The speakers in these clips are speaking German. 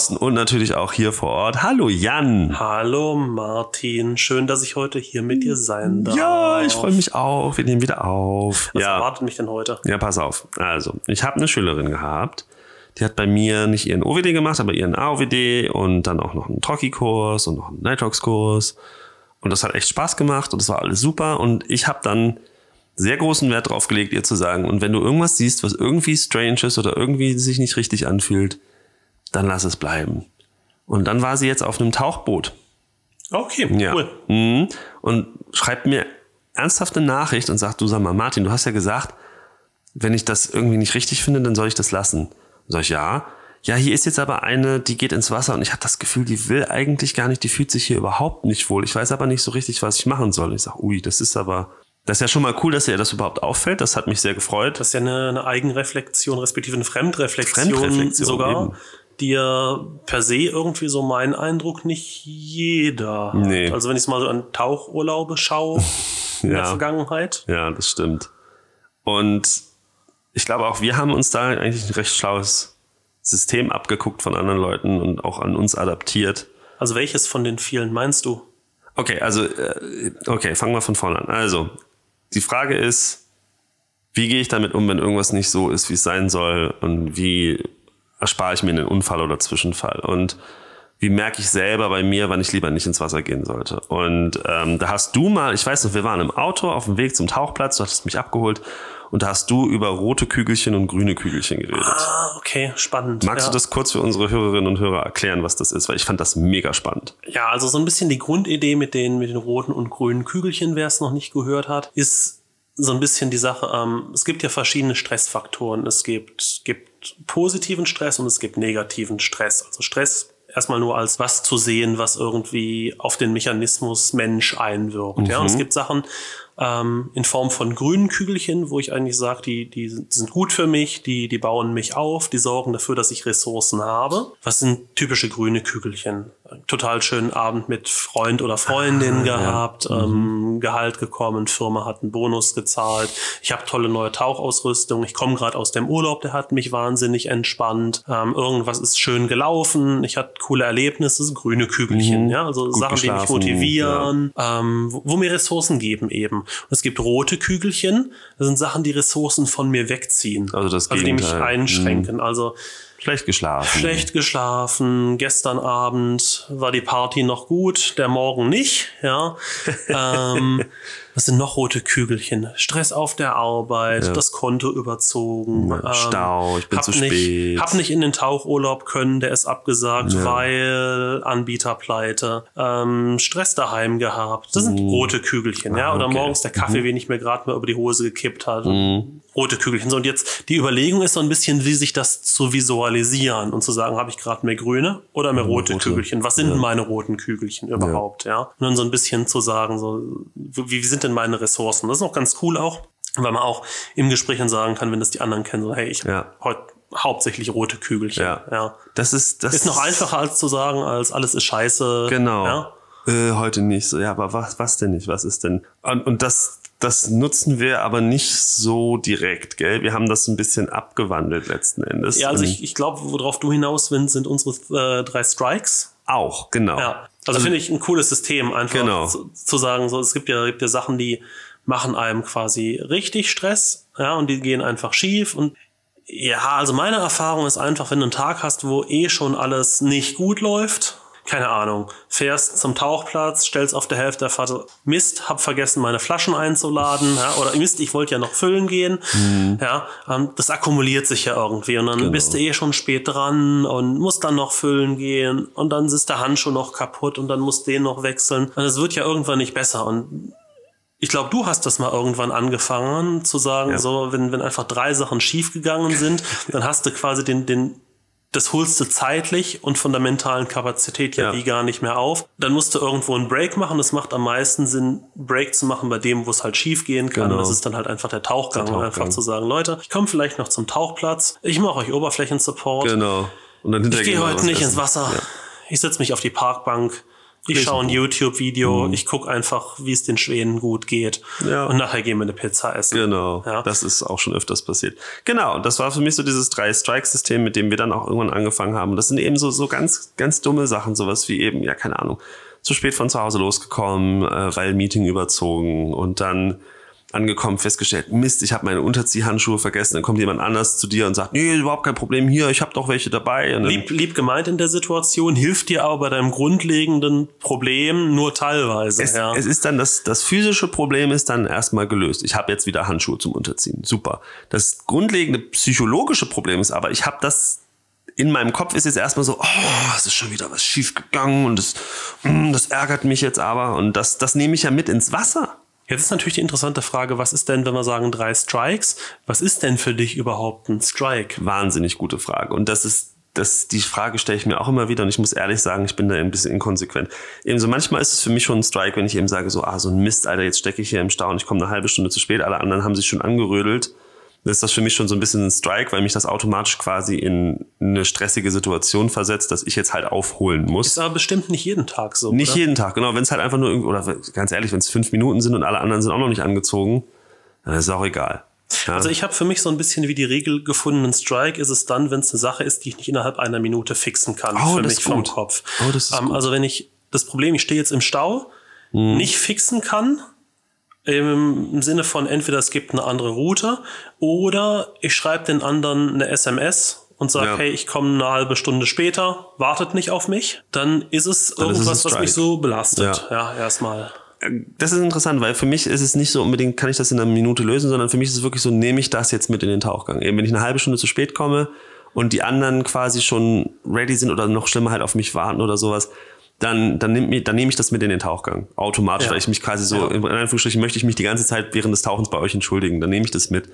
Draußen und natürlich auch hier vor Ort. Hallo Jan. Hallo Martin, schön, dass ich heute hier mit dir sein darf. Ja, ich freue mich auch. Wir nehmen wieder auf. Was ja. erwartet mich denn heute? Ja, pass auf. Also, ich habe eine Schülerin gehabt, die hat bei mir nicht ihren OWD gemacht, aber ihren AOWD und dann auch noch einen Trocki-Kurs und noch einen Nitrox-Kurs. Und das hat echt Spaß gemacht und das war alles super. Und ich habe dann sehr großen Wert drauf gelegt, ihr zu sagen, und wenn du irgendwas siehst, was irgendwie strange ist oder irgendwie sich nicht richtig anfühlt, dann lass es bleiben. Und dann war sie jetzt auf einem Tauchboot. Okay, Ja. cool. Mhm. Und schreibt mir ernsthaft eine Nachricht und sagt, du sag mal, Martin, du hast ja gesagt, wenn ich das irgendwie nicht richtig finde, dann soll ich das lassen. Sag ich, ja. Ja, hier ist jetzt aber eine, die geht ins Wasser und ich habe das Gefühl, die will eigentlich gar nicht, die fühlt sich hier überhaupt nicht wohl. Ich weiß aber nicht so richtig, was ich machen soll. Ich sag, ui, das ist aber, das ist ja schon mal cool, dass ihr das überhaupt auffällt. Das hat mich sehr gefreut. Das ist ja eine, eine Eigenreflexion, respektive eine Fremdreflexion, Fremdreflexion, sogar, eben. Ja per se irgendwie so mein Eindruck nicht jeder Nee. hat. Also wenn ich mal so an Tauchurlaube schaue in der Ja. Vergangenheit. Ja, das stimmt. Und ich glaube auch, wir haben uns da eigentlich ein recht schlaues System abgeguckt von anderen Leuten und auch an uns adaptiert. Also welches von den vielen meinst du? Okay, also, äh, okay, fangen wir von vorne an. Also, die Frage ist, wie gehe ich damit um, wenn irgendwas nicht so ist, wie es sein soll? Und wie erspare ich mir einen Unfall oder Zwischenfall? Und wie merke ich selber bei mir, wann ich lieber nicht ins Wasser gehen sollte? Und ähm, da hast du mal, ich weiß noch, wir waren im Auto auf dem Weg zum Tauchplatz, du hattest mich abgeholt und da hast du über rote Kügelchen und grüne Kügelchen geredet. Ah, okay, spannend. Magst ja. du das kurz für unsere Hörerinnen und Hörer erklären, was das ist? Weil ich fand das mega spannend. Ja, also so ein bisschen die Grundidee mit den, mit den roten und grünen Kügelchen, wer es noch nicht gehört hat, ist so ein bisschen die Sache, ähm, es gibt ja verschiedene Stressfaktoren. Es gibt, gibt positiven Stress und es gibt negativen Stress. Also Stress erstmal nur als was zu sehen, was irgendwie auf den Mechanismus Mensch einwirkt. Ja, und es gibt Sachen ähm, in Form von grünen Kügelchen, wo ich eigentlich sage, die, die sind gut für mich, die, die bauen mich auf, die sorgen dafür, dass ich Ressourcen habe. Was sind typische grüne Kügelchen? Total schönen Abend mit Freund oder Freundin gehabt, ähm, Gehalt gekommen, Firma hat einen Bonus gezahlt, ich habe tolle neue Tauchausrüstung, ich komme gerade aus dem Urlaub, der hat mich wahnsinnig entspannt, ähm, irgendwas ist schön gelaufen, ich hatte coole Erlebnisse, grüne Kügelchen, ja, also Sachen, die mich motivieren, ähm, wo, wo mir Ressourcen geben eben. Und es gibt rote Kügelchen, das sind Sachen, die Ressourcen von mir wegziehen. Also das also die mich Gegenteil. einschränken. Also Schlecht geschlafen. schlecht geschlafen, gestern Abend war die Party noch gut, der Morgen nicht, ja. ähm, was sind noch rote Kügelchen? Stress auf der Arbeit, das Konto überzogen. ähm, Stau, ich bin hab zu nicht, spät. Hab nicht in den Tauchurlaub können, der ist abgesagt, weil Anbieterpleite. Ähm, Stress daheim gehabt. Das sind rote Kügelchen, ja. Oder. Ah, okay. Mhm. morgens der Kaffee, den ich mir gerade mal über die Hose gekippt hat. Rote Kügelchen. So, und jetzt die Überlegung ist so ein bisschen, wie sich das zu visualisieren und zu sagen, habe ich gerade mehr grüne oder mehr rote, rote. Kügelchen? Was sind denn meine roten Kügelchen überhaupt, ja? Und dann so ein bisschen zu sagen, so, wie, wie sind denn meine Ressourcen? Das ist auch ganz cool auch, weil man auch im Gespräch dann sagen kann, wenn das die anderen kennen, so, hey, ich Ja. habe heute hauptsächlich rote Kügelchen. Ja. ja. Das ist, das Ist noch einfacher als zu sagen, als alles ist scheiße. Genau. Ja? Äh, heute nicht so. Ja, aber was, was denn nicht? Was ist denn? Und, und das, das nutzen wir aber nicht so direkt, gell? Wir haben das ein bisschen abgewandelt letzten Endes. Ja, also ich, ich glaube, worauf du hinaus willst, sind unsere äh, drei Strikes. auch, genau. Ja, also, finde ich ein cooles System, einfach Genau. zu, zu sagen, so es gibt ja, gibt ja Sachen, die machen einem quasi richtig Stress, ja, und die gehen einfach schief und ja, also meine Erfahrung ist einfach, wenn du einen Tag hast, wo eh schon alles nicht gut läuft, keine Ahnung, fährst zum Tauchplatz, stellst auf der Hälfte der Fahrt, Mist, hab vergessen, meine Flaschen einzuladen, ja, oder Mist, ich wollte ja noch füllen gehen, ja, ähm, das akkumuliert sich ja irgendwie und dann bist du eh schon spät dran und musst dann noch füllen gehen und dann ist der Handschuh noch kaputt und dann musst den noch wechseln. Und es wird ja irgendwann nicht besser und ich glaube, du hast das mal irgendwann angefangen zu sagen, Ja. so, wenn, wenn einfach drei Sachen schiefgegangen sind, dann hast du quasi den, den, das holst du zeitlich und von der mentalen Kapazität ja, Ja. wie gar nicht mehr auf. Dann musst du irgendwo einen Break machen. Es macht am meisten Sinn, Break zu machen bei dem, wo es halt schief gehen kann. Genau. Das ist dann halt einfach der Tauchgang. Der Tauchgang. einfach zu sagen, Leute, ich komme vielleicht noch zum Tauchplatz. Ich mache euch Oberflächensupport. Genau. Und dann Ich gehe heute nicht ins Wasser. Ja. Ich setze mich auf die Parkbank. Ich schaue ein YouTube-Video, mhm. ich gucke einfach, wie es den Schweden gut geht. Ja. Und nachher gehen wir eine Pizza essen. Genau. Ja. Das ist auch schon öfters passiert. Genau. Und das war für mich so dieses Drei-Strike-System, mit dem wir dann auch irgendwann angefangen haben. Und das sind eben so, so ganz, ganz dumme Sachen, sowas wie eben, ja, keine Ahnung, zu spät von zu Hause losgekommen, äh, weil Meeting überzogen und dann angekommen, festgestellt, Mist, ich habe meine Unterziehhandschuhe vergessen. Dann kommt jemand anders zu dir und sagt, nee, überhaupt kein Problem hier, ich habe doch welche dabei. lieb, lieb gemeint in der Situation, hilft dir aber bei deinem grundlegenden Problem nur teilweise. Es, ja. es ist dann das, das physische Problem ist dann erstmal gelöst. Ich habe jetzt wieder Handschuhe zum Unterziehen. Super. Das grundlegende psychologische Problem ist aber, ich habe das in meinem Kopf ist jetzt erstmal so, oh, es ist schon wieder was schief gegangen und das, mm, das ärgert mich jetzt aber und das, das nehme ich ja mit ins Wasser. Jetzt ist natürlich die interessante Frage, was ist denn, wenn wir sagen drei Strikes, was ist denn für dich überhaupt ein Strike? Wahnsinnig gute Frage. Und das ist das, die Frage stelle ich mir auch immer wieder und ich muss ehrlich sagen, ich bin da ein bisschen inkonsequent. Ebenso manchmal ist es für mich schon ein Strike, wenn ich eben sage, so, ah, so ein Mist, Alter, jetzt stecke ich hier im Stau und ich komme eine halbe Stunde zu spät, alle anderen haben sich schon angerödelt ist das für mich schon so ein bisschen ein Strike, weil mich das automatisch quasi in eine stressige Situation versetzt, dass ich jetzt halt aufholen muss. Ist aber bestimmt nicht jeden Tag so. Nicht oder? jeden Tag, genau. Wenn es halt einfach nur, oder ganz ehrlich, wenn es fünf Minuten sind und alle anderen sind auch noch nicht angezogen, dann ist es auch egal. Ja. Also ich habe für mich so ein bisschen wie die Regel gefunden, ein Strike ist es dann, wenn es eine Sache ist, die ich nicht innerhalb einer Minute fixen kann. Oh, für mich vom. Kopf. Oh, das ist ähm, gut. Also wenn ich das Problem, ich stehe jetzt im Stau, hm. nicht fixen kann, im Sinne von entweder es gibt eine andere Route oder ich schreibe den anderen eine SMS und sage, Ja. hey, ich komme eine halbe Stunde später, wartet nicht auf mich, dann ist es Dann ist es irgendwas, was mich so belastet. Ja, erstmal. das ist interessant, weil für mich ist es nicht so unbedingt, kann ich das in einer Minute lösen, sondern für mich ist es wirklich so, nehme ich das jetzt mit in den Tauchgang. Eben wenn ich eine halbe Stunde zu spät komme und die anderen quasi schon ready sind oder noch schlimmer halt auf mich warten oder sowas, dann, dann, mir, dann nehme ich das mit in den Tauchgang. Automatisch, Ja. weil ich mich quasi so, Ja. in Anführungsstrichen möchte ich mich die ganze Zeit während des Tauchens bei euch entschuldigen. Dann nehme ich das mit.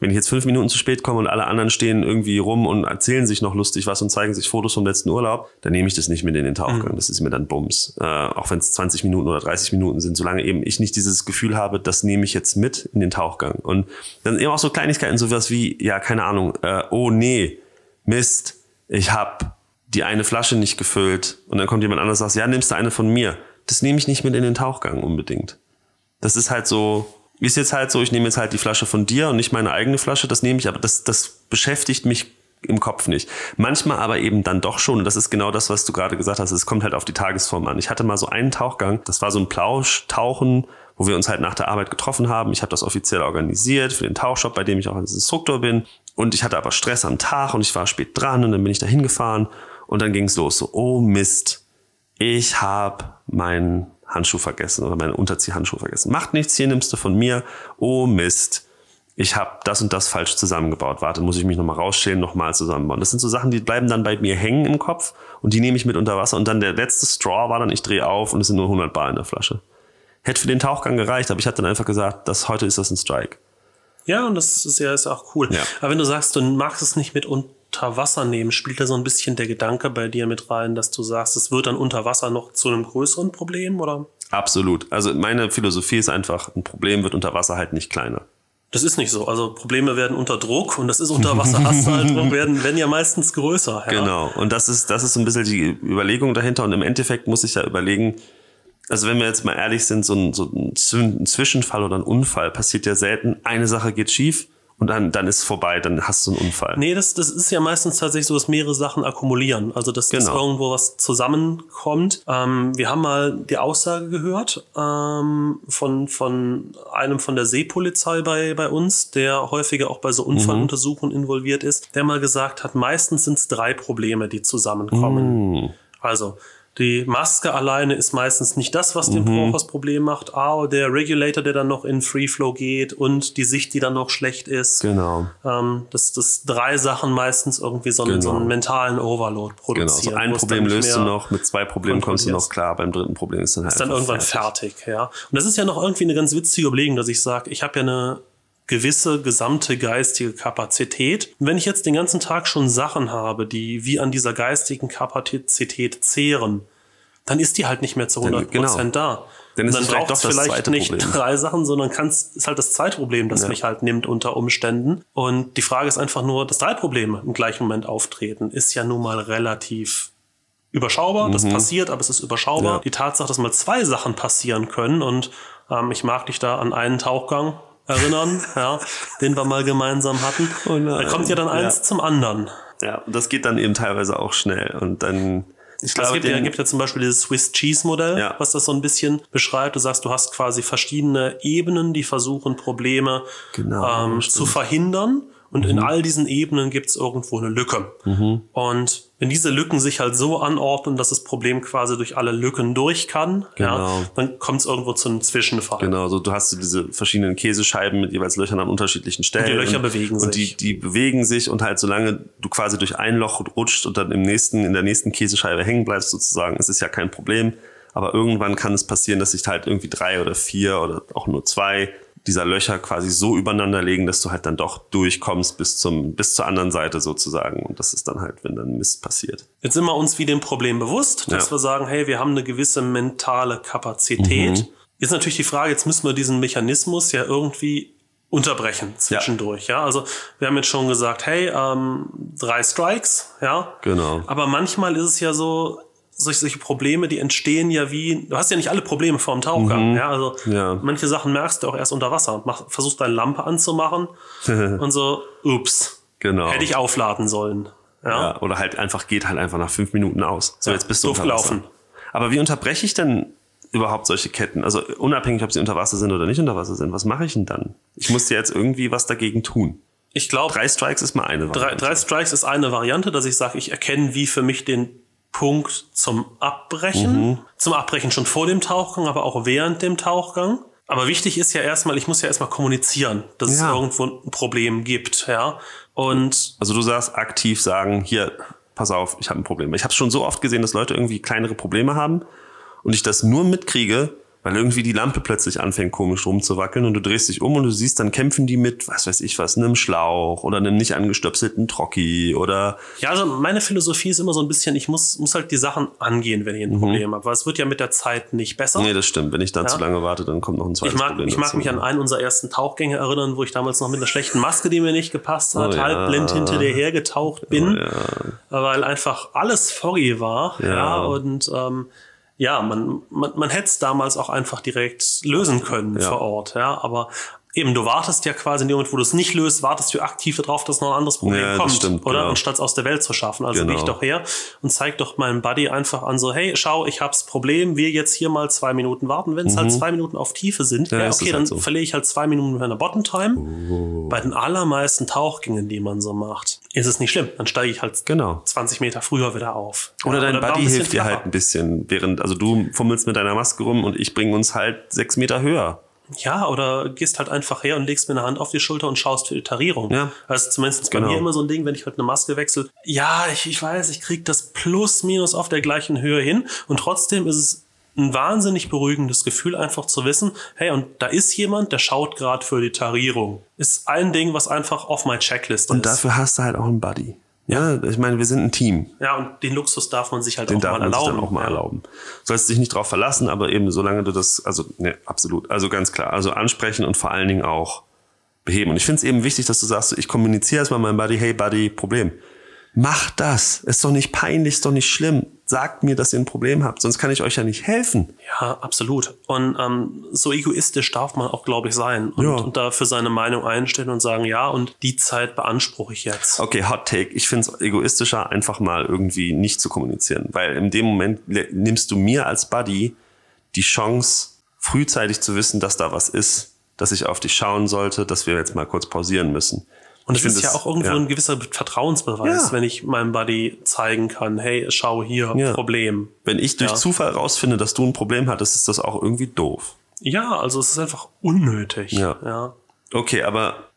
Wenn ich jetzt fünf Minuten zu spät komme und alle anderen stehen irgendwie rum und erzählen sich noch lustig was und zeigen sich Fotos vom letzten Urlaub, dann nehme ich das nicht mit in den Tauchgang. Das ist mir dann Bums. Äh, auch wenn es 20 Minuten oder 30 Minuten sind, solange eben ich nicht dieses Gefühl habe, das nehme ich jetzt mit in den Tauchgang. Und dann eben auch so Kleinigkeiten, sowas wie, ja, keine Ahnung, äh, oh nee, Mist, ich habe die eine Flasche nicht gefüllt und dann kommt jemand anderes und sagt, ja, nimmst du eine von mir. Das nehme ich nicht mit in den Tauchgang unbedingt. Das ist halt so, ist jetzt halt so, ich nehme jetzt halt die Flasche von dir und nicht meine eigene Flasche, das nehme ich, aber das, das beschäftigt mich im Kopf nicht. Manchmal aber eben dann doch schon. Und das ist genau das, was du gerade gesagt hast. Es kommt halt auf die Tagesform an. Ich hatte mal so einen Tauchgang, das war so ein Plausch-Tauchen, wo wir uns halt nach der Arbeit getroffen haben. Ich habe das offiziell organisiert für den Tauchshop, bei dem ich auch als Instruktor bin. Und ich hatte aber Stress am Tag und ich war spät dran und dann bin ich da hingefahren und dann ging es los. So, oh Mist, ich habe meinen Handschuh vergessen oder meinen Unterziehhandschuh vergessen. Macht nichts, hier nimmst du von mir. Oh Mist, ich habe das und das falsch zusammengebaut. Warte, muss ich mich nochmal rausstellen, nochmal zusammenbauen. Das sind so Sachen, die bleiben dann bei mir hängen im Kopf und die nehme ich mit unter Wasser. Und dann der letzte Straw war dann, ich drehe auf und es sind nur 100 Bar in der Flasche. Hätte für den Tauchgang gereicht, aber ich habe dann einfach gesagt, dass heute ist das ein Strike. Ja, und das ist ja ist auch cool. Ja. Aber wenn du sagst, du magst es nicht mit unter Wasser nehmen, spielt da so ein bisschen der Gedanke bei dir mit rein, dass du sagst, es wird dann unter Wasser noch zu einem größeren Problem, oder? Absolut. Also meine Philosophie ist einfach, ein Problem wird unter Wasser halt nicht kleiner. Das ist nicht so. Also Probleme werden unter Druck und das ist unter Wasser hast du halt Druck, werden, werden ja meistens größer. Ja. Genau. Und das ist, das ist so ein bisschen die Überlegung dahinter. Und im Endeffekt muss ich ja überlegen, also wenn wir jetzt mal ehrlich sind, so ein, so ein Zwischenfall oder ein Unfall passiert ja selten. Eine Sache geht schief und dann, dann ist vorbei, dann hast du einen Unfall. Nee, das, das ist ja meistens tatsächlich so, dass mehrere Sachen akkumulieren. Also, dass, dass Genau. irgendwo was zusammenkommt. Ähm, wir haben mal die Aussage gehört ähm, von, von einem von der Seepolizei bei, bei uns, der häufiger auch bei so Unfalluntersuchungen involviert ist, der mal gesagt hat, meistens sind es drei Probleme, die zusammenkommen. Also, die Maske alleine ist meistens nicht das, was dem Brauch das Problem macht. Ah, der Regulator, der dann noch in Free Flow geht und die Sicht, die dann noch schlecht ist. Genau. Ähm, dass, dass drei Sachen meistens irgendwie so einen, so einen mentalen Overload Genau. produzieren. So ein Problem löst du noch, mit zwei Problemen kommst du noch klar, beim dritten Problem ist dann halt Ist dann irgendwann fertig. ja. Und das ist ja noch irgendwie eine ganz witzige Überlegung, dass ich sage, ich habe ja eine gewisse gesamte geistige Kapazität. Und wenn ich jetzt den ganzen Tag schon Sachen habe, die wie an dieser geistigen Kapazität zehren, dann ist die halt nicht mehr zu 100% genau. da. Dann ist Und es vielleicht vielleicht nicht Problem. drei Sachen, sondern kann's, ist halt das zweite Problem, das Ja. mich halt nimmt unter Umständen. Und die Frage ist einfach nur, dass drei Probleme im gleichen Moment auftreten, ist ja nun mal relativ überschaubar, das passiert, aber es ist überschaubar. Ja. Die Tatsache, dass mal zwei Sachen passieren können und ähm, ich mag dich da an einen Tauchgang erinnern, ja, den wir mal gemeinsam hatten. Oh da kommt ja dann eins ja. zum anderen. Ja, das geht dann eben teilweise auch schnell und dann ich glaube, es gibt, ja, gibt ja zum Beispiel dieses Swiss Cheese Modell, ja. was das so ein bisschen beschreibt. Du sagst, du hast quasi verschiedene Ebenen, die versuchen, Probleme genau, ähm, zu verhindern. Und mhm. in all diesen Ebenen gibt es irgendwo eine Lücke. Mhm. Und wenn diese Lücken sich halt so anordnen, dass das Problem quasi durch alle Lücken durch kann, genau. ja, dann kommt es irgendwo zu einem Zwischenfall. Genau, so du hast diese verschiedenen Käsescheiben mit jeweils Löchern an unterschiedlichen Stellen. Und die Löcher bewegen und sich. Und die, die bewegen sich und halt solange du quasi durch ein Loch rutscht und dann im nächsten, in der nächsten Käsescheibe hängen bleibst sozusagen, ist es ja kein Problem. Aber irgendwann kann es passieren, dass sich halt irgendwie drei oder vier oder auch nur zwei dieser Löcher quasi so übereinander legen, dass du halt dann doch durchkommst bis zum, bis zur anderen Seite sozusagen. Und das ist dann halt, wenn dann Mist passiert. Jetzt sind wir uns wie dem Problem bewusst, dass ja. wir sagen, hey, wir haben eine gewisse mentale Kapazität. Mhm. Jetzt natürlich die Frage, jetzt müssen wir diesen Mechanismus ja irgendwie unterbrechen zwischendurch, ja. ja. Also wir haben jetzt schon gesagt, hey, ähm, drei Strikes, ja. Genau. Aber manchmal ist es ja so, solche, solche Probleme, die entstehen ja wie, du hast ja nicht alle Probleme vor dem Tauchgang, mhm. ja, also ja. manche Sachen merkst du auch erst unter Wasser und mach, versuchst deine Lampe anzumachen und so, ups, genau. hätte ich aufladen sollen. Ja. ja. oder halt einfach, geht halt einfach nach fünf Minuten aus. So, ja, jetzt bist du unter Wasser. Aber wie unterbreche ich denn überhaupt solche Ketten? Also unabhängig, ob sie unter Wasser sind oder nicht unter Wasser sind, was mache ich denn dann? Ich muss dir jetzt irgendwie was dagegen tun. Ich glaube. Drei Strikes ist mal eine Variante. Drei, drei Strikes ist eine Variante, dass ich sage, ich erkenne, wie für mich den Punkt zum Abbrechen. Mhm. Zum Abbrechen schon vor dem Tauchgang, aber auch während dem Tauchgang. Aber wichtig ist ja erstmal, ich muss ja erstmal kommunizieren, dass ja. es irgendwo ein Problem gibt, ja. Und also du sagst aktiv sagen, hier, pass auf, ich habe ein Problem. Ich habe schon so oft gesehen, dass Leute irgendwie kleinere Probleme haben und ich das nur mitkriege, weil irgendwie die Lampe plötzlich anfängt komisch rumzuwackeln und du drehst dich um und du siehst, dann kämpfen die mit, was weiß ich was, einem Schlauch oder einem nicht angestöpselten Trocki oder. Ja, also meine Philosophie ist immer so ein bisschen, ich muss, muss halt die Sachen angehen, wenn ich ein mhm. Problem habe, weil es wird ja mit der Zeit nicht besser. Nee, das stimmt. Wenn ich da ja. zu lange warte, dann kommt noch ein zweites ich mag, Problem. Ich mag dazu. mich an einen unserer ersten Tauchgänge erinnern, wo ich damals noch mit einer schlechten Maske, die mir nicht gepasst hat, oh, ja. halb blind hinter dir hergetaucht bin, oh, ja. weil einfach alles foggy war. Ja, und ähm, ja, man, man, man hätte es damals auch einfach direkt lösen können ja. vor Ort, ja, aber eben, du wartest ja quasi in dem Moment, wo du es nicht löst, wartest du aktiv darauf, dass noch ein anderes Problem ja, kommt, stimmt, oder? Genau. Anstatt es aus der Welt zu schaffen. Also genau. geh ich doch her und zeig doch meinem Buddy einfach an so, hey, schau, ich hab's Problem, wir jetzt hier mal zwei Minuten warten. Wenn es halt mhm. halt zwei Minuten auf Tiefe sind, ja, ja okay, dann halt so. verliere ich halt zwei Minuten meiner Bottom Time. Oh. Bei den allermeisten Tauchgängen, die man so macht, ist es nicht schlimm. Dann steige ich halt genau. 20 Meter früher wieder auf. Oder dein oder Buddy hilft dir halt ein bisschen, während, also du fummelst mit deiner Maske rum und ich bringe uns halt sechs Meter höher. Ja, oder gehst halt einfach her und legst mir eine Hand auf die Schulter und schaust für die Tarierung. Ja. Also zumindest genau. bei mir immer so ein Ding, wenn ich heute eine Maske wechsle. Ja, ich, ich weiß, ich krieg das plus minus auf der gleichen Höhe hin und trotzdem ist es ein wahnsinnig beruhigendes Gefühl, einfach zu wissen, hey, und da ist jemand, der schaut gerade für die Tarierung. Ist ein Ding, was einfach auf meiner Checkliste und ist. Und dafür hast du halt auch einen Buddy. Ja, ich meine, wir sind ein Team. Ja, und den Luxus darf man sich halt den auch darf mal man erlauben. Sich dann auch mal ja. erlauben. Sollst dich nicht drauf verlassen, aber eben solange du das, also ne, absolut, also ganz klar, also ansprechen und vor allen Dingen auch beheben. Und ich finde es eben wichtig, dass du sagst, ich kommuniziere erstmal meinem Buddy, hey Buddy, Problem. Mach das. Ist doch nicht peinlich, ist doch nicht schlimm sagt mir, dass ihr ein Problem habt, sonst kann ich euch ja nicht helfen. Ja, absolut. Und ähm, so egoistisch darf man auch, glaube ich, sein und, ja. und da für seine Meinung einstellen und sagen, ja, und die Zeit beanspruche ich jetzt. Okay, Hot Take. Ich finde es egoistischer, einfach mal irgendwie nicht zu kommunizieren, weil in dem Moment nimmst du mir als Buddy die Chance, frühzeitig zu wissen, dass da was ist, dass ich auf dich schauen sollte, dass wir jetzt mal kurz pausieren müssen. Und es ist ja auch irgendwo ja. ein gewisser Vertrauensbeweis, ja. wenn ich meinem Buddy zeigen kann, hey, schau hier, ja. Problem. Wenn ich durch Zufall rausfinde, dass du ein Problem hattest, ist das auch irgendwie doof. Ja, also es ist einfach unnötig. Ja. ja. Okay, aber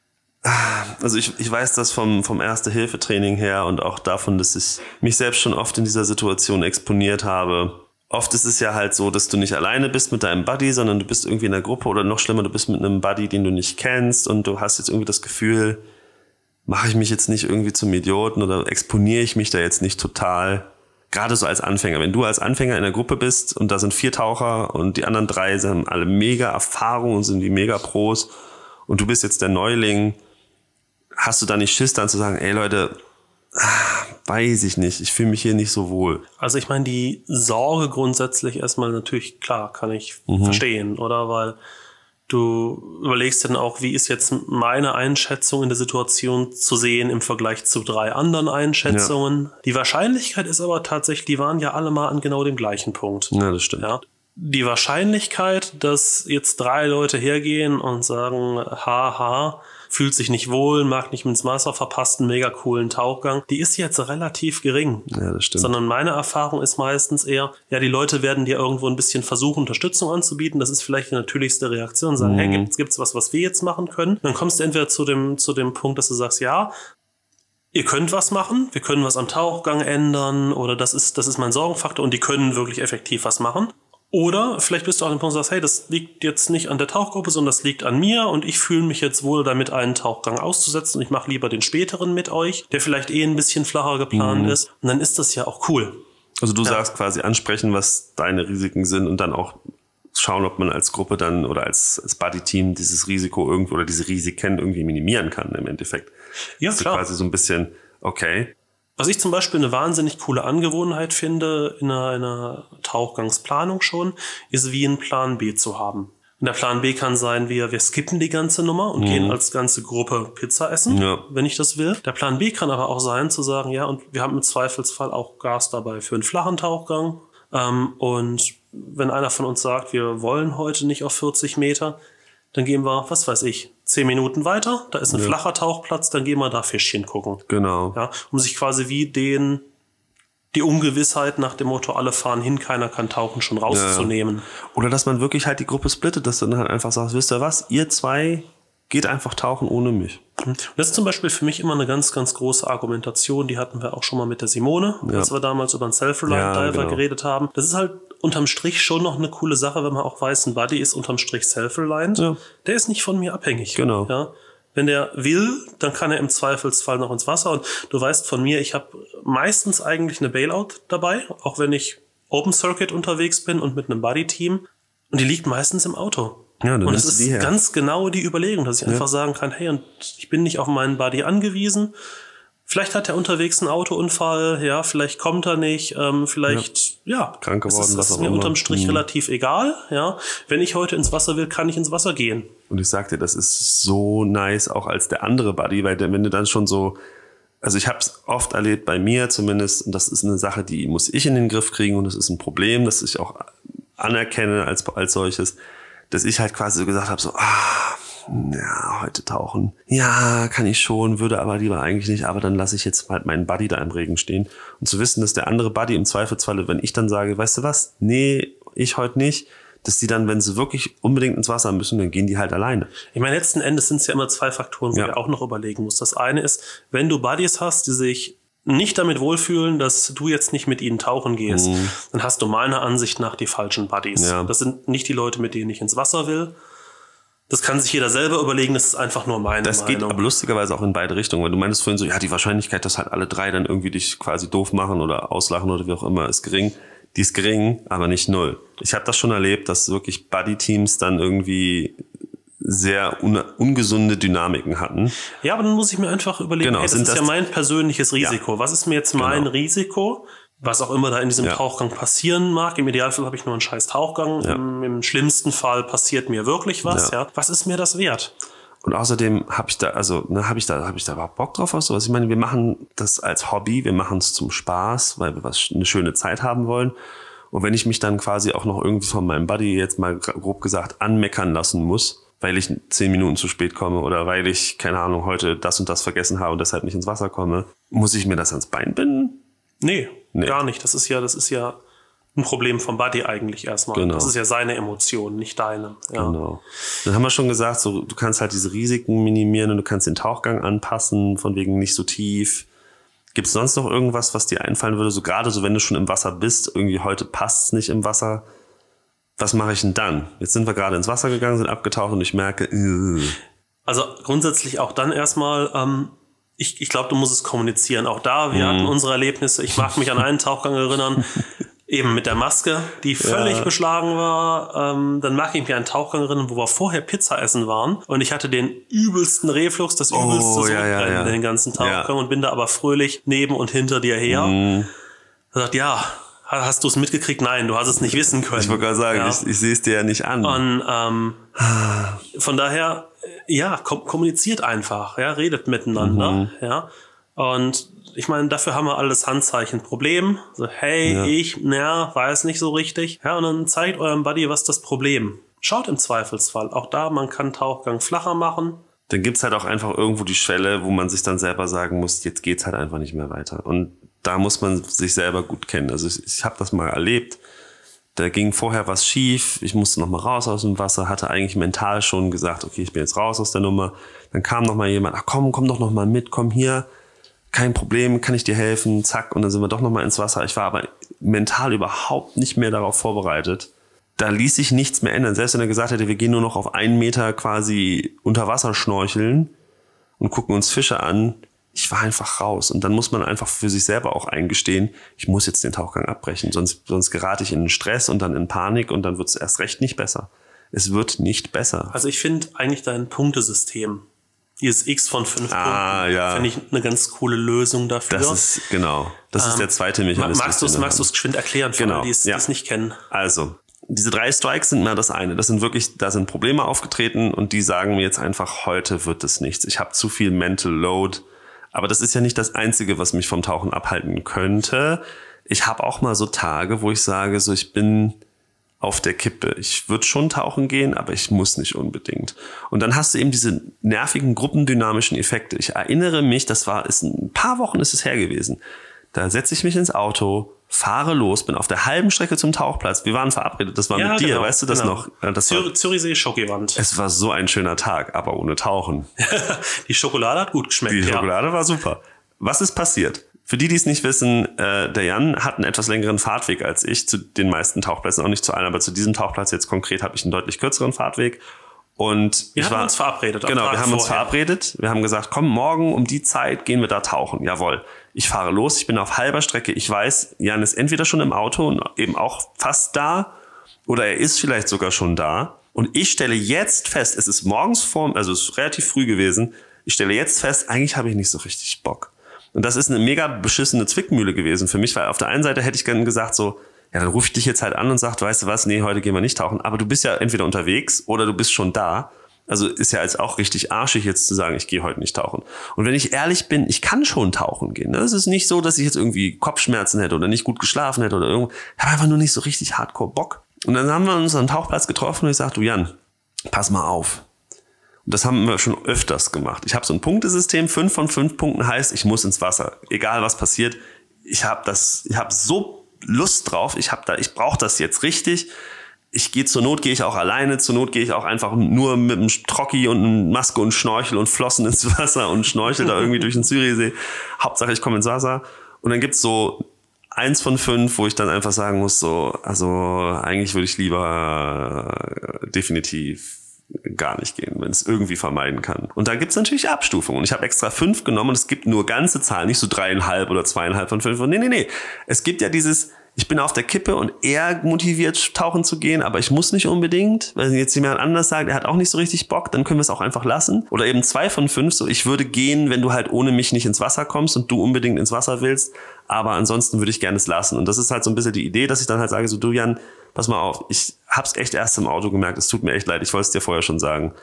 also ich, ich weiß das vom, vom Erste-Hilfe-Training her und auch davon, dass ich mich selbst schon oft in dieser Situation exponiert habe. Oft ist es ja halt so, dass du nicht alleine bist mit deinem Buddy, sondern du bist irgendwie in einer Gruppe oder noch schlimmer, du bist mit einem Buddy, den du nicht kennst und du hast jetzt irgendwie das Gefühl, mache ich mich jetzt nicht irgendwie zum Idioten oder exponiere ich mich da jetzt nicht total? Gerade so als Anfänger. Wenn du als Anfänger in der Gruppe bist und da sind vier Taucher und die anderen drei sind alle mega Erfahrung und sind wie mega Pros und du bist jetzt der Neuling, hast du da nicht Schiss dann zu sagen, ey Leute, weiß ich nicht. Ich fühle mich hier nicht so wohl. Also ich meine, die Sorge grundsätzlich erstmal natürlich, klar, kann ich Mhm. verstehen, oder? Weil du überlegst dann auch, wie ist jetzt meine Einschätzung in der Situation zu sehen im Vergleich zu drei anderen Einschätzungen. Die Wahrscheinlichkeit ist aber tatsächlich, die waren ja alle mal an genau dem gleichen Punkt. Ja, das stimmt. Ja. Die Wahrscheinlichkeit, dass jetzt drei Leute hergehen und sagen, haha, fühlt sich nicht wohl, mag nicht ins Wasser, verpasst einen mega coolen Tauchgang, die ist jetzt relativ gering. Ja, das stimmt. Sondern meine Erfahrung ist meistens eher, ja, die Leute werden dir irgendwo ein bisschen versuchen, Unterstützung anzubieten. Das ist vielleicht die natürlichste Reaktion. Sagen, Mhm. hey, gibt's, gibt's was, was wir jetzt machen können? Dann kommst du entweder zu dem, zu dem Punkt, dass du sagst, ja, ihr könnt was machen, wir können was am Tauchgang ändern oder das ist, das ist mein Sorgenfaktor und die können wirklich effektiv was machen. Oder vielleicht bist du auch an dem Punkt, sagst, hey, das liegt jetzt nicht an der Tauchgruppe, sondern das liegt an mir und ich fühle mich jetzt wohl damit, einen Tauchgang auszusetzen und ich mache lieber den späteren mit euch, der vielleicht eh ein bisschen flacher geplant ist. Und dann ist das ja auch cool. Also du sagst quasi ansprechen, was deine Risiken sind und dann auch schauen, ob man als Gruppe dann oder als, als Buddy-Team dieses Risiko irgendwo oder diese Risiken irgendwie minimieren kann im Endeffekt. Ja, Das ist klar. quasi so ein bisschen, okay, Was ich zum Beispiel eine wahnsinnig coole Angewohnheit finde, in einer, einer Tauchgangsplanung schon, ist wie einen Plan B zu haben. Und der Plan B kann sein, wir, wir skippen die ganze Nummer und gehen als ganze Gruppe Pizza essen, Ja. wenn ich das will. Der Plan B kann aber auch sein, zu sagen, ja, und wir haben im Zweifelsfall auch Gas dabei für einen flachen Tauchgang. Ähm, und wenn einer von uns sagt, wir wollen heute nicht auf 40 Meter, dann gehen wir, was weiß ich, 10 Minuten weiter, da ist ein flacher Tauchplatz, dann gehen wir da Fischchen gucken. genau. Ja, um sich quasi wie den, die Ungewissheit nach dem Motto, alle fahren hin, keiner kann tauchen, schon rauszunehmen. Oder dass man wirklich halt die Gruppe splittet, dass du dann halt einfach sagst, wisst ihr was, ihr zwei geht einfach tauchen ohne mich. Und Das ist zum Beispiel für mich immer eine ganz, ganz große Argumentation. Die hatten wir auch schon mal mit der Simone, als wir damals über einen Self-Reliant Ja, Diver genau. geredet haben. Das ist halt unterm Strich schon noch eine coole Sache, wenn man auch weiß, ein Buddy ist unterm Strich Self-Reliant. Ja. Der ist nicht von mir abhängig. Genau. Ja. Wenn der will, dann kann er im Zweifelsfall noch ins Wasser. Und du weißt von mir, ich habe meistens eigentlich eine Bailout dabei, auch wenn ich Open Circuit unterwegs bin und mit einem Buddy-Team. Und die liegt meistens im Auto. Ja, und es ist ganz genau die Überlegung, dass ich einfach sagen kann, hey, und ich bin nicht auf meinen Buddy angewiesen. Vielleicht hat er unterwegs einen Autounfall, ja, vielleicht kommt er nicht, ähm, vielleicht, ja, Krank es geworden, ist, was ist mir immer. unterm Strich Mhm. relativ egal, ja. Wenn ich heute ins Wasser will, kann ich ins Wasser gehen. Und ich sag dir, das ist so nice, auch als der andere Buddy, weil der, wenn du dann schon so, also ich habe es oft erlebt bei mir zumindest, und das ist eine Sache, die muss ich in den Griff kriegen und das ist ein Problem, das ich auch anerkenne als, als solches, dass ich halt quasi so gesagt habe, so, ah, ja, heute tauchen. Ja, kann ich schon, würde aber lieber eigentlich nicht, aber dann lasse ich jetzt halt meinen Buddy da im Regen stehen. Und zu wissen, dass der andere Buddy im Zweifelsfalle, wenn ich dann sage, weißt du was, nee, ich heute nicht, dass die dann, wenn sie wirklich unbedingt ins Wasser müssen, dann gehen die halt alleine. Ich meine, letzten Endes sind es ja immer zwei Faktoren, wo Ja. du auch noch überlegen musst. Das eine ist, wenn du Buddies hast, die sich nicht damit wohlfühlen, dass du jetzt nicht mit ihnen tauchen gehst, dann hast du meiner Ansicht nach die falschen Buddies. Mhm. Ja. Das sind nicht die Leute, mit denen ich ins Wasser will. Das kann sich jeder selber überlegen, das ist einfach nur meine Das geht Meinung. aber lustigerweise auch in beide Richtungen, weil du meintest vorhin so, ja, die Wahrscheinlichkeit, dass halt alle drei dann irgendwie dich quasi doof machen oder auslachen oder wie auch immer, ist gering. Die ist gering, aber nicht null. Ich habe das schon erlebt, dass wirklich Buddy-Teams dann irgendwie sehr un ungesunde Dynamiken hatten. Ja, aber dann muss ich mir einfach überlegen, Genau, hey, das ist ja das- mein persönliches Risiko. Was ist mir jetzt mein Genau. Risiko? Was auch immer da in diesem Ja. Tauchgang passieren mag. Im Idealfall habe ich nur einen scheiß Tauchgang. Ja. Im, Im schlimmsten Fall passiert mir wirklich was. Ja. Ja. Was ist mir das wert? Und außerdem habe ich da, also ne, habe ich da, habe ich da überhaupt Bock drauf auf sowas. Ich meine, wir machen das als Hobby, wir machen es zum Spaß, weil wir was eine schöne Zeit haben wollen. Und wenn ich mich dann quasi auch noch irgendwie von meinem Buddy jetzt mal grob gesagt anmeckern lassen muss, weil ich zehn Minuten zu spät komme oder weil ich, keine Ahnung, heute das und das vergessen habe und deshalb nicht ins Wasser komme, muss ich mir das ans Bein binden? Nee, Nee. gar nicht. Das ist ja, das ist ja ein Problem vom Buddy eigentlich erstmal. Genau. Das ist ja seine Emotion, nicht deine. Ja. Genau. Dann haben wir schon gesagt, so, du kannst halt diese Risiken minimieren und du kannst den Tauchgang anpassen, von wegen nicht so tief. Gibt es sonst noch irgendwas, was dir einfallen würde, so gerade so, wenn du schon im Wasser bist, irgendwie heute passt es nicht im Wasser, was mache ich denn dann? Jetzt sind wir gerade ins Wasser gegangen, sind abgetaucht und ich merke, äh, Also grundsätzlich auch dann erstmal, ähm, ich, ich glaube, du musst es kommunizieren. Auch da, Mhm. wir hatten unsere Erlebnisse. Ich mag mich an einen Tauchgang erinnern. Eben mit der Maske, die völlig Ja. beschlagen war. Ähm, dann mache ich mir einen Tauchgang drin, wo wir vorher Pizza essen waren. Und ich hatte den übelsten Reflux, das übelste Oh, ja, ja, ja. den ganzen Tauchgang. Mhm. und bin da aber fröhlich neben und hinter dir her. Er sagt, ja, hast du es mitgekriegt? Nein, du hast es nicht wissen können. Ich wollte gerade sagen, ich, ich sehe es dir ja nicht an. Und ähm, von daher, ja, kom kommuniziert einfach, ja, redet miteinander, Mhm. ja. Und ich meine, dafür haben wir alles Handzeichen Problem. So, hey, Ja. ich, na, weiß nicht so richtig. Ja, und dann zeigt eurem Buddy, was das Problem. Schaut im Zweifelsfall. Auch da, man kann Tauchgang flacher machen. dann gibt's halt auch einfach irgendwo die Schwelle, wo man sich dann selber sagen muss, jetzt geht's halt einfach nicht mehr weiter. Und da muss man sich selber gut kennen. Also ich, ich habe das mal erlebt. Da ging vorher was schief. Ich musste noch mal raus aus dem Wasser, hatte eigentlich mental schon gesagt, okay, ich bin jetzt raus aus der Nummer. Dann kam noch mal jemand, ach komm, komm doch noch mal mit, komm hier. Kein Problem, kann ich dir helfen? Zack, und dann sind wir doch noch mal ins Wasser. Ich war aber mental überhaupt nicht mehr darauf vorbereitet. Da ließ sich nichts mehr ändern. Selbst wenn er gesagt hätte, wir gehen nur noch auf einen Meter quasi unter Wasser schnorcheln und gucken uns Fische an. Ich war einfach raus. Und dann muss man einfach für sich selber auch eingestehen, ich muss jetzt den Tauchgang abbrechen. Sonst, sonst gerate ich in Stress und dann in Panik und dann wird es erst recht nicht besser. Es wird nicht besser. Also ich finde eigentlich dein Punktesystem, dieses X von fünf Ah, Punkten, ja. finde ich eine ganz coole Lösung dafür. Das ist, genau. Das ist der zweite Mechanismus. Magst du es magst du's geschwind erklären für Genau, alle, die ja. die es nicht kennen? Also, diese drei Strikes sind mal das eine. Das sind wirklich, da sind Probleme aufgetreten und die sagen mir jetzt einfach, heute wird es nichts. Ich habe zu viel Mental Load. Aber das ist ja nicht das Einzige, was mich vom Tauchen abhalten könnte. Ich habe auch mal so Tage, wo ich sage, so ich bin auf der Kippe. Ich würde schon tauchen gehen, aber ich muss nicht unbedingt. Und dann hast du eben diese nervigen gruppendynamischen Effekte. Ich erinnere mich, das war, ist ein paar Wochen ist es her gewesen. Da setze ich mich ins Auto, fahre los, bin auf der halben Strecke zum Tauchplatz. Wir waren verabredet, das war mit dir, weißt du das genau. noch? Ja, Das Zür Zürichsee Schokowand. es war so ein schöner Tag, aber ohne Tauchen. Die Schokolade hat gut geschmeckt. Die ja. Schokolade war super. Was ist passiert? Für die, die es nicht wissen, äh, der Jan hat einen etwas längeren Fahrtweg als ich zu den meisten Tauchplätzen, auch nicht zu allen, aber zu diesem Tauchplatz jetzt konkret habe ich einen deutlich kürzeren Fahrtweg. Und Wir ich haben war, uns verabredet Genau, Tag wir haben uns vorher. verabredet. Wir haben gesagt, komm, morgen um die Zeit gehen wir da tauchen. Jawohl. Ich fahre los, ich bin auf halber Strecke. Ich weiß, Jan ist entweder schon im Auto und eben auch fast da oder er ist vielleicht sogar schon da. Und ich stelle jetzt fest, es ist morgens vor, also es ist relativ früh gewesen. Ich stelle jetzt fest, eigentlich habe ich nicht so richtig Bock. Und das ist eine mega beschissene Zwickmühle gewesen für mich, weil auf der einen Seite hätte ich gerne gesagt so, ja, dann rufe ich dich jetzt halt an und sag, weißt du was, nee, heute gehen wir nicht tauchen. Aber du bist ja entweder unterwegs oder du bist schon da. Also ist ja jetzt auch richtig arschig jetzt zu sagen, ich gehe heute nicht tauchen. Und wenn ich ehrlich bin, ich kann schon tauchen gehen. Ne? Es ist nicht so, dass ich jetzt irgendwie Kopfschmerzen hätte oder nicht gut geschlafen hätte oder irgendwo. Ich habe einfach nur nicht so richtig hardcore Bock. Und dann haben wir uns am Tauchplatz getroffen und ich sag, du Jan, pass mal auf. Und das haben wir schon öfters gemacht. Ich habe so ein Punktesystem, fünf von fünf Punkten heißt, ich muss ins Wasser. Egal was passiert. Ich habe das, ich habe so Lust drauf, ich habe da, ich brauche das jetzt richtig. Ich gehe zur Not, gehe ich auch alleine, zur Not gehe ich auch einfach nur mit einem Trocki und einer Maske und Schnorchel und Flossen ins Wasser und schnorchel da irgendwie durch den Zürichsee. Hauptsache ich komme ins Wasser. Und dann gibt's so eins von fünf, wo ich dann einfach sagen muss, so, also eigentlich würde ich lieber äh, definitiv gar nicht gehen, wenn es irgendwie vermeiden kann. Und da gibt's natürlich Abstufungen. Und ich habe extra fünf genommen und es gibt nur ganze Zahlen, nicht so dreieinhalb oder zweieinhalb von fünf. Nee, nee, nee. Es gibt ja dieses, ich bin auf der Kippe und er motiviert, tauchen zu gehen, aber ich muss nicht unbedingt. Wenn jetzt jemand anders sagt, er hat auch nicht so richtig Bock, dann können wir es auch einfach lassen. Oder eben zwei von fünf, so ich würde gehen, wenn du halt ohne mich nicht ins Wasser kommst und du unbedingt ins Wasser willst. Aber ansonsten würde ich gerne es lassen. Und das ist halt so ein bisschen die Idee, dass ich dann halt sage, so du Jan, pass mal auf, ich hab's echt erst im Auto gemerkt, es tut mir echt leid, ich wollte es dir vorher schon sagen.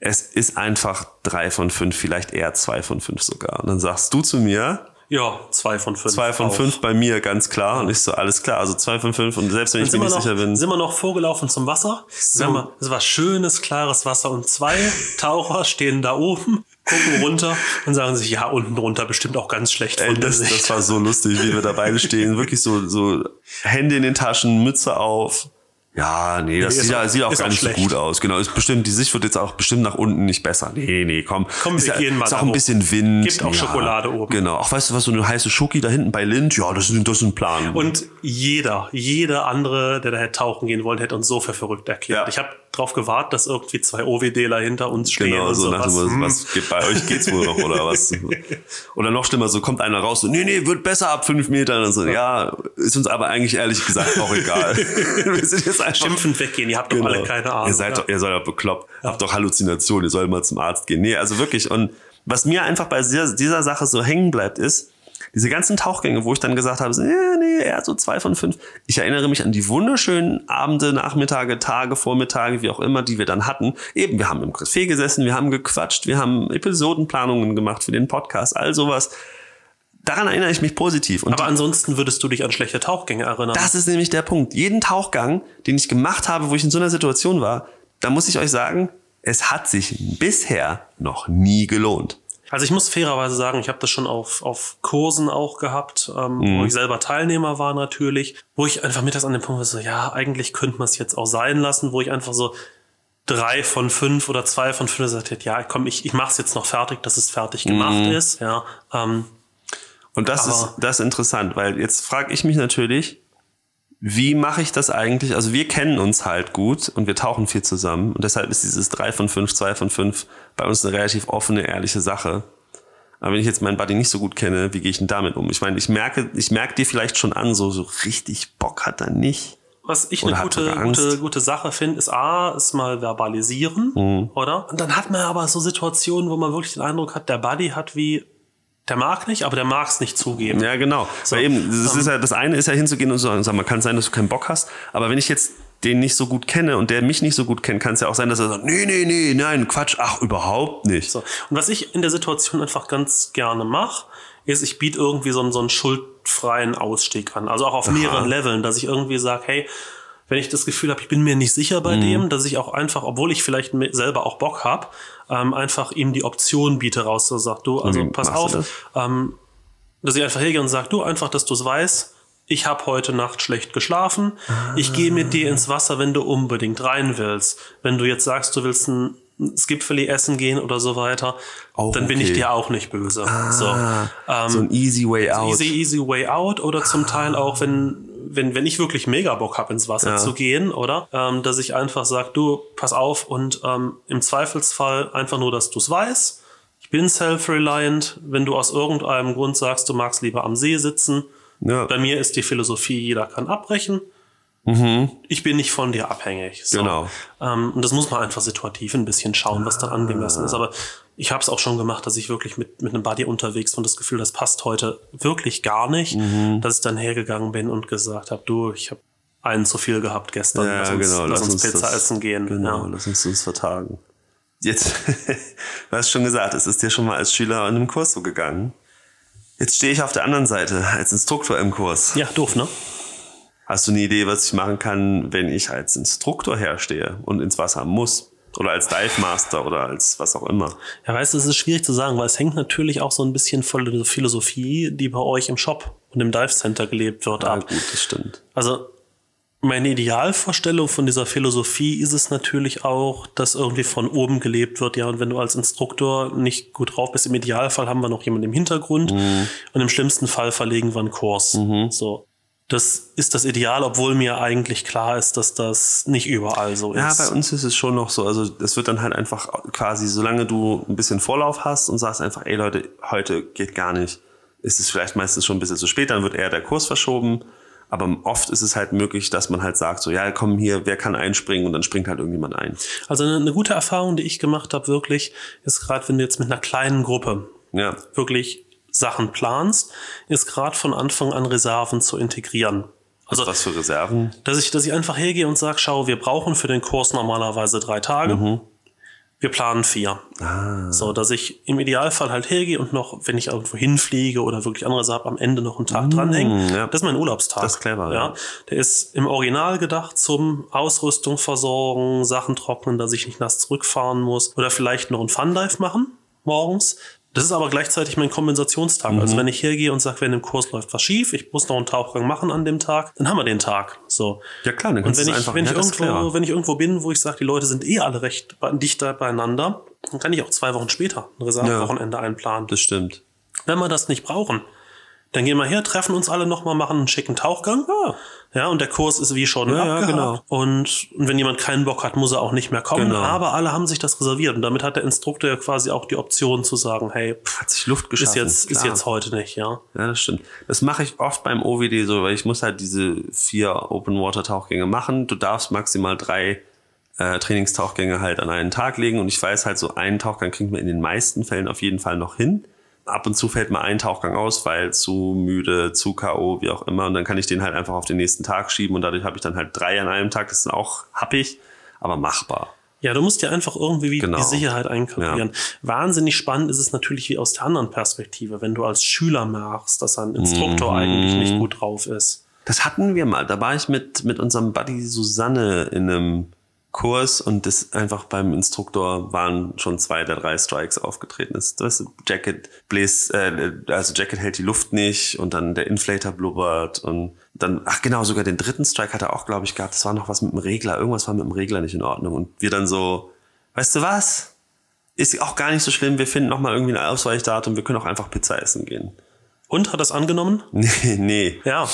Es ist einfach drei von fünf, vielleicht eher zwei von fünf sogar. Und dann sagst du zu mir, Ja, zwei von fünf. zwei von auch. fünf bei mir, ganz klar. Und ich so, alles klar, also zwei von fünf. Und selbst wenn ich mir nicht noch, sicher bin, sind wir noch vorgelaufen zum Wasser. So. Wir, es war schönes, klares Wasser und zwei Taucher stehen da oben, gucken runter und sagen sich, ja, unten drunter bestimmt auch ganz schlecht von Ey, das, das war so lustig, wie wir da beide stehen. Wirklich so, so Hände in den Taschen, Mütze auf. Ja, nee, das Nee, sieht, auch- sieht auch gar auch nicht schlecht. so gut aus. Genau, ist bestimmt, die Sicht wird jetzt auch bestimmt nach unten nicht besser. Nee, nee, komm. Komm, ist wir ja, gehen mal Ist auch ein bisschen Wind. Gibt auch Schokolade oben. Genau. Auch weißt du was, so eine heiße Schoki da hinten bei Lind? Ja, das ist, das ist ein Plan. Und jeder, jeder andere, der da hätte tauchen gehen wollen, hätte uns so für verrückt erklärt. Ja. Ich habe drauf gewartet, dass irgendwie zwei OWDler hinter uns stehen. Genau, so nach dem, Hm. was geht bei euch geht's wohl noch oder was? Oder noch schlimmer, so kommt einer raus, so, nee, nee, wird besser ab fünf Metern und so, ja, ist uns aber eigentlich ehrlich gesagt auch egal. Wir sind jetzt einfach Schimpfend weggehen, ihr habt doch alle keine Ahnung. Ihr seid ja. doch, ihr seid doch bekloppt, habt doch Halluzinationen, ihr sollt mal zum Arzt gehen. Nee, also wirklich. Und was mir einfach bei dieser, dieser Sache so hängen bleibt, ist, diese ganzen Tauchgänge, wo ich dann gesagt habe, so, ja, nee, eher so zwei von fünf. Ich erinnere mich an die wunderschönen Abende, Nachmittage, Tage, Vormittage, wie auch immer, die wir dann hatten. Eben, wir haben im Café gesessen, wir haben gequatscht, wir haben Episodenplanungen gemacht für den Podcast, all sowas. Daran erinnere ich mich positiv. Und Aber ansonsten würdest du dich an schlechte Tauchgänge erinnern. das ist nämlich der Punkt. Jeden Tauchgang, den ich gemacht habe, wo ich in so einer Situation war, da muss ich euch sagen, es hat sich bisher noch nie gelohnt. Also ich muss fairerweise sagen, ich habe das schon auf, auf Kursen auch gehabt, ähm, Mhm. wo ich selber Teilnehmer war natürlich, wo ich einfach mittags an dem Punkt war, so, ja, eigentlich könnte man es jetzt auch sein lassen, wo ich einfach so drei von fünf oder zwei von fünf gesagt hätte, ja, komm, ich, ich mache es jetzt noch fertig, dass es fertig gemacht Mhm. ist. Ja, ähm, Und das ist das ist interessant, weil jetzt frage ich mich natürlich, wie mache ich das eigentlich? Also wir kennen uns halt gut und wir tauchen viel zusammen und deshalb ist dieses drei von fünf, zwei von fünf bei uns eine relativ offene, ehrliche Sache. Aber wenn ich jetzt meinen Buddy nicht so gut kenne, wie gehe ich denn damit um? Ich meine, ich merke, ich merke dir vielleicht schon an, so, so richtig Bock hat er nicht. Was ich Oder eine gute, gute, gute Sache finde, ist A, ist mal verbalisieren, Mhm. oder? Und dann hat man aber so Situationen, wo man wirklich den Eindruck hat, der Buddy hat wie, der mag nicht, aber der mag es nicht zugeben. Ja, genau. Weil eben, das, ist ja, das eine ist ja hinzugehen und zu sagen, sag mal, kann sein, dass du keinen Bock hast, aber wenn ich jetzt den nicht so gut kenne und der mich nicht so gut kennt, kann es ja auch sein, dass er sagt, nee, nee, nee, nein, Quatsch, ach, überhaupt nicht. So. Und was ich in der Situation einfach ganz gerne mache, ist, ich biete irgendwie so einen, so einen schuldfreien Ausstieg an. Also auch auf mehreren Leveln, dass ich irgendwie sage, hey, wenn ich das Gefühl habe, ich bin mir nicht sicher bei Mhm. dem, dass ich auch einfach, obwohl ich vielleicht selber auch Bock habe, ähm, einfach ihm die Option biete raus, so sagt du, also wie pass auf, das? ähm, dass ich einfach hergehe und sage, du, einfach, dass du es weißt, ich habe heute Nacht schlecht geschlafen. Ich gehe mit dir ins Wasser, wenn du unbedingt rein willst. Wenn du jetzt sagst, du willst ein Skipfeli essen gehen oder so weiter, Auch dann bin ich okay. dir auch nicht böse. so, ähm, so ein easy way out. easy, easy way out oder zum Teil auch, wenn, wenn, wenn ich wirklich mega Bock habe, ins Wasser Ja. zu gehen, oder? Ähm, dass ich einfach sage, du, pass auf und ähm, im Zweifelsfall einfach nur, dass du es weißt. Ich bin self-reliant. Wenn du aus irgendeinem Grund sagst, du magst lieber am See sitzen, Ja. bei mir ist die Philosophie, jeder kann abbrechen. Ich bin nicht von dir abhängig. So. Mhm. Genau. Ähm, und das muss man einfach situativ ein bisschen schauen, was dann angemessen ist. Aber ich habe es auch schon gemacht, dass ich wirklich mit, mit einem Buddy unterwegs war und das Gefühl, das passt heute wirklich gar nicht, Mhm. dass ich dann hergegangen bin und gesagt habe, du, ich habe einen zu viel gehabt gestern, Ja, lass, uns, genau. lass uns Pizza das- essen gehen. Genau, Ja. lass uns uns vertagen. Jetzt, du hast schon gesagt, es ist dir schon mal als Schüler in einem Kurs so gegangen. Jetzt stehe ich auf der anderen Seite als Instruktor im Kurs. ja, doof, ne? Hast du eine Idee, was ich machen kann, wenn ich als Instruktor herstehe und ins Wasser muss? Oder als Dive Master oder als was auch immer? Ja, weißt du, es ist schwierig zu sagen, weil es hängt natürlich auch so ein bisschen von der Philosophie, die bei euch im Shop und im Dive Center gelebt wird, Ja, ab. gut, das stimmt. Also meine Idealvorstellung von dieser Philosophie ist es natürlich auch, dass irgendwie von oben gelebt wird. Ja, und wenn du als Instruktor nicht gut drauf bist, im Idealfall haben wir noch jemanden im Hintergrund und im schlimmsten Fall verlegen wir einen Kurs. So. Das ist das Ideal, obwohl mir eigentlich klar ist, dass das nicht überall so Ja, ist. bei uns ist es schon noch so. Also es wird dann halt einfach quasi, solange du ein bisschen Vorlauf hast und sagst einfach, ey Leute, heute geht gar nicht, ist es vielleicht meistens schon ein bisschen zu spät, dann wird eher der Kurs verschoben. Aber oft ist es halt möglich, dass man halt sagt, so, ja, komm hier, wer kann einspringen? Und dann springt halt irgendjemand ein. Also eine, eine gute Erfahrung, die ich gemacht habe, wirklich, ist gerade, wenn du jetzt mit einer kleinen Gruppe Ja, wirklich Sachen planst, ist gerade von Anfang an Reserven zu integrieren. Also, was für Reserven? dass ich, dass ich einfach hergehe und sage, schau, wir brauchen für den Kurs normalerweise drei Tage. Wir planen vier. So, dass ich im Idealfall halt hergee und noch, wenn ich irgendwo hinfliege oder wirklich andere Sachen, am Ende noch einen Tag dranhängen. ja. Das ist mein Urlaubstag. Das ist clever, ja. ja. Der ist im Original gedacht zum Ausrüstung versorgen, Sachen trocknen, dass ich nicht nass zurückfahren muss oder vielleicht noch einen Fun-Dive machen morgens. Das ist aber gleichzeitig mein Kompensationstag. Mhm. Also wenn ich hergehe und sage, wenn im Kurs läuft was schief, ich muss noch einen Tauchgang machen an dem Tag, dann haben wir den Tag. So. Ja klar, dann Und kannst wenn du ich, einfach wenn, ich ja, ist irgendwo, wenn ich irgendwo bin, wo ich sage, die Leute sind eh alle recht dichter beieinander, dann kann ich auch zwei Wochen später ein Reservewochenende einplanen. Das stimmt. Wenn wir das nicht brauchen, Dann gehen wir her, treffen uns alle nochmal, machen einen schicken Tauchgang. Ah. Ja, und der Kurs ist wie schon Ja, ja, abgehakt. genau. Und, und wenn jemand keinen Bock hat, muss er auch nicht mehr kommen. Genau. Aber alle haben sich das reserviert. Und damit hat der Instruktor ja quasi auch die Option zu sagen, hey, pff, Hat sich Luft ist geschaffen. jetzt, ist jetzt heute nicht, ja. Ja, das stimmt. Das mache ich oft beim OWD so, weil ich muss halt diese vier Open Water Tauchgänge machen. Du darfst maximal drei äh, Trainingstauchgänge halt an einen Tag legen und ich weiß halt so einen Tauchgang kriegt man in den meisten Fällen auf jeden Fall noch hin. Ab und zu fällt mal ein Tauchgang aus, weil zu müde, zu K.O., wie auch immer. Und dann kann ich den halt einfach auf den nächsten Tag schieben und dadurch habe ich dann halt drei an einem Tag. Das ist auch happig, aber machbar. Ja, du musst dir einfach irgendwie wie Genau. die Sicherheit einkalkulieren. Wahnsinnig spannend ist es natürlich wie aus der anderen Perspektive, wenn du als Schüler merkst, dass ein Instruktor Mhm. eigentlich nicht gut drauf ist. Das hatten wir mal. Da war ich mit, mit unserem Buddy Susanne in einem Kurs und das einfach beim Instruktor waren schon zwei der drei Strikes aufgetreten. Das, das Jacket bläst, äh, also Jacket hält die Luft nicht und dann der Inflator blubbert und dann, ach genau, sogar den dritten Strike hat er auch, glaube ich, gehabt. Das war noch was mit dem Regler. Irgendwas war mit dem Regler nicht in Ordnung. Und wir dann so, weißt du was? Ist auch gar nicht so schlimm. Wir finden noch mal irgendwie ein Ausweichdatum. Wir können auch einfach Pizza essen gehen. Und hat das angenommen? Nee, nee. Ja,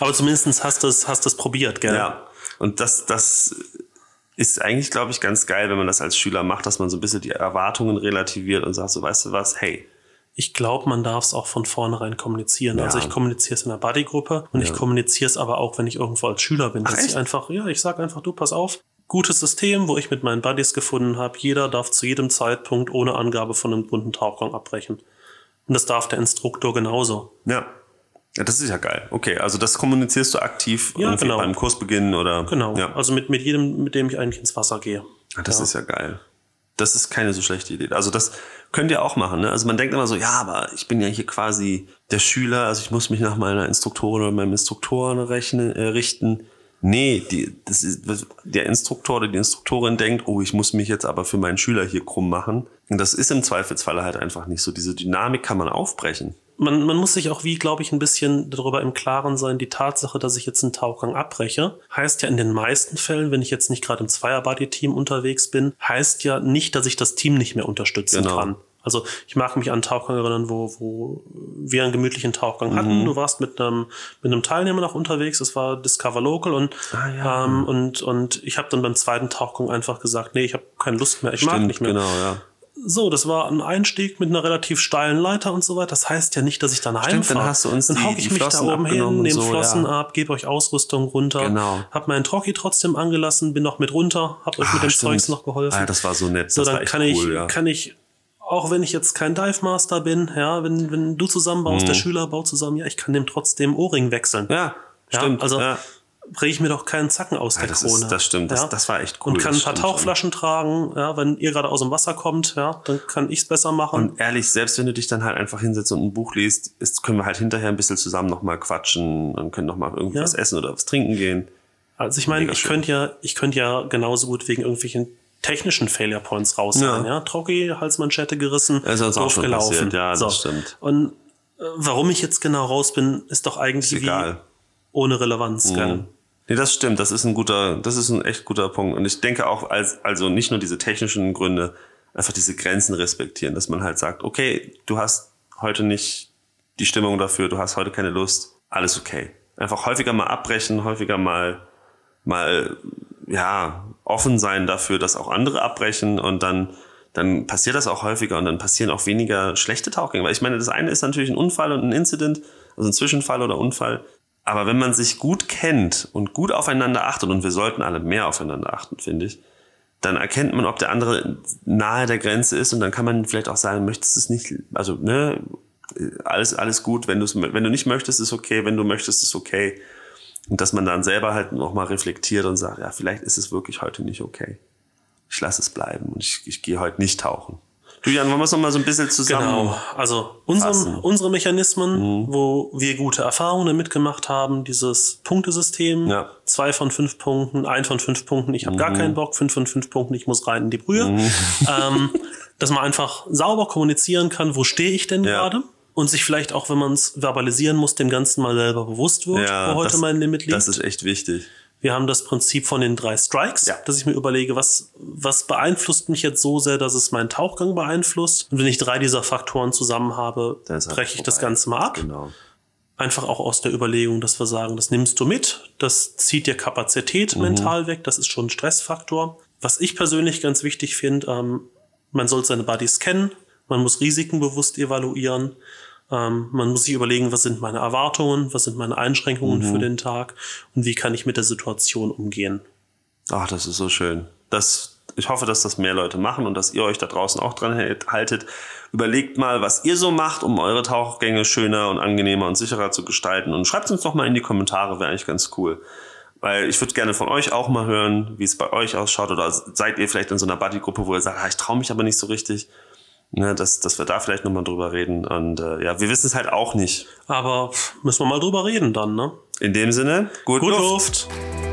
aber zumindest hast du es hast du's probiert, gell? Ja, und das, das ist eigentlich, glaube ich, ganz geil, wenn man das als Schüler macht, dass man so ein bisschen die Erwartungen relativiert und sagt so, weißt du was, hey, Ich glaube, man darf es auch von vornherein kommunizieren. Ja. Also ich kommuniziere es in der Buddy-Gruppe und ich kommuniziere es aber auch, wenn ich irgendwo als Schüler bin. Ach, dass ich einfach, ja, ich sage einfach, du, pass auf, gutes System, wo ich mit meinen Buddies gefunden habe, jeder darf zu jedem Zeitpunkt ohne Angabe von einem bunten Tauchgang abbrechen. Und das darf der Instruktor genauso. ja. Ja, das ist ja geil. Okay, also das kommunizierst du aktiv Ja, genau. beim Kursbeginn oder Genau. Ja, Also mit, mit jedem, mit dem ich eigentlich ins Wasser gehe. Ah, das ist ja geil. Das ist keine so schlechte Idee. Also das könnt ihr auch machen. Ne? Also man denkt immer so, ja, aber ich bin ja hier quasi der Schüler, also ich muss mich nach meiner Instruktorin oder meinem Instruktoren rechnen, äh, richten. Nee, die, das ist, der Instruktor oder die Instruktorin denkt, oh, ich muss mich jetzt aber für meinen Schüler hier krumm machen. Und das ist im Zweifelsfalle halt einfach nicht so. Diese Dynamik kann man aufbrechen. Man, man muss sich auch wie, glaube ich, ein bisschen darüber im Klaren sein, die Tatsache, dass ich jetzt einen Tauchgang abbreche, heißt ja in den meisten Fällen, wenn ich jetzt nicht gerade im Zweier-Buddy-Team unterwegs bin, heißt ja nicht, dass ich das Team nicht mehr unterstützen Genau. kann. Also ich mag mich an Tauchgang erinnern, wo, wo wir einen gemütlichen Tauchgang Mhm. hatten. Du warst mit einem, mit einem Teilnehmer noch unterwegs, das war Discover Local und, Ah, ja. ähm, und, und ich habe dann beim zweiten Tauchgang einfach gesagt, nee, ich habe keine Lust mehr, ich mag nicht mehr. genau, ja. So, das war ein Einstieg mit einer relativ steilen Leiter und so weiter. Das heißt ja nicht, dass ich dann heimfahre. dann hast du uns dann hauke ich mich da Flossen oben hin, nehme so, Flossen ja. ab, gebe euch Ausrüstung runter, Genau. hab meinen Trocki trotzdem angelassen, bin noch mit runter, hab euch Ah, mit dem stimmt. Zeugs noch geholfen. Ah, das war so nett. so, dann kann cool, ich, ja. kann ich, auch wenn ich jetzt kein Dive Master bin, ja, wenn, wenn du zusammenbaust, der Schüler baut zusammen, ja, ich kann dem trotzdem Ohrring wechseln. Mhm. ja, Ja, stimmt. also ja. Breche ich mir doch keinen Zacken aus der das ist- Krone. das stimmt. Das- das war echt cool, Und kann ein paar stimmt schon. Tauchflaschen tragen, ja, wenn ihr gerade aus dem Wasser kommt, ja, dann kann ich's besser machen. Und ehrlich, selbst wenn du dich dann halt einfach hinsetzt und ein Buch liest, ist, können wir halt hinterher ein bisschen zusammen nochmal quatschen und können nochmal irgendwie Ja. was essen oder was trinken gehen. Also ich meine, ich könnte ja, ich könnte ja genauso gut wegen irgendwelchen technischen Failure Points raus sein, Ja. ja. Trocki, Halsmanschette gerissen, ist auch doof gelaufen. passiert, ja, das stimmt. Und äh, warum ich jetzt genau raus bin, ist doch eigentlich Ist egal. ohne Relevanz, gell? Nee, das stimmt. Das ist ein guter, das ist ein echt guter Punkt. Und ich denke auch, als, also nicht nur diese technischen Gründe, einfach diese Grenzen respektieren, dass man halt sagt, okay, du hast heute nicht die Stimmung dafür, du hast heute keine Lust, alles okay. Einfach häufiger mal abbrechen, häufiger mal, mal, ja, offen sein dafür, dass auch andere abbrechen und dann, dann passiert das auch häufiger und dann passieren auch weniger schlechte Tauchgänge. Weil ich meine, das eine ist natürlich ein Unfall und ein Incident, also ein Zwischenfall oder Unfall. Aber wenn man sich gut kennt und gut aufeinander achtet, und wir sollten alle mehr aufeinander achten, finde ich, dann erkennt man, ob der andere nahe der Grenze ist und dann kann man vielleicht auch sagen, möchtest du es nicht, also, ne, alles, alles gut, wenn wenn du nicht möchtest, ist okay, wenn du möchtest, ist okay. Und dass man dann selber halt nochmal reflektiert und sagt, ja, vielleicht ist es wirklich heute nicht okay. Ich lasse es bleiben und ich, ich gehe heute nicht tauchen. Julian, wollen wir es nochmal so ein bisschen zusammen? Genau. Also unsere, unsere Mechanismen, wo wir gute Erfahrungen damit gemacht haben, dieses Punktesystem, Ja. zwei von fünf Punkten, ein von fünf Punkten, ich habe gar keinen Bock, fünf von fünf Punkten, ich muss rein in die Brühe. Ähm, dass man einfach sauber kommunizieren kann, wo stehe ich denn Ja. gerade? Und sich vielleicht auch, wenn man es verbalisieren muss, dem Ganzen mal selber bewusst wird, Ja, wo heute das, mein Limit liegt. Das ist echt wichtig. Wir haben das Prinzip von den drei Strikes, Ja. dass ich mir überlege, was, was beeinflusst mich jetzt so sehr, dass es meinen Tauchgang beeinflusst. Und wenn ich drei dieser Faktoren zusammen habe, halt breche ich das. Ganze mal ab. Genau. Einfach auch aus der Überlegung, dass wir sagen, das nimmst du mit, das zieht dir Kapazität mhm. mental weg, das ist schon ein Stressfaktor. Was ich persönlich ganz wichtig finde, ähm, man soll seine Buddies kennen, man muss Risiken bewusst evaluieren, ähm, man muss sich überlegen, was sind meine Erwartungen, was sind meine Einschränkungen mhm. für den Tag und wie kann ich mit der Situation umgehen. Ach, das ist so schön. Das, ich hoffe, dass das mehr Leute machen und dass ihr euch da draußen auch dran haltet. Überlegt mal, was ihr so macht, um eure Tauchgänge schöner und angenehmer und sicherer zu gestalten. Und schreibt uns doch mal in die Kommentare, wäre eigentlich ganz cool. Weil ich würde gerne von euch auch mal hören, wie es bei euch ausschaut. Oder seid ihr vielleicht in so einer Buddy-Gruppe, wo ihr sagt, ah, ich traue mich aber nicht so richtig. Ne, dass, dass wir da vielleicht nochmal drüber reden. Und äh, ja, wir wissen es halt auch nicht. Aber müssen wir mal drüber reden dann, ne? In dem Sinne, gut, gut Luft. Luft.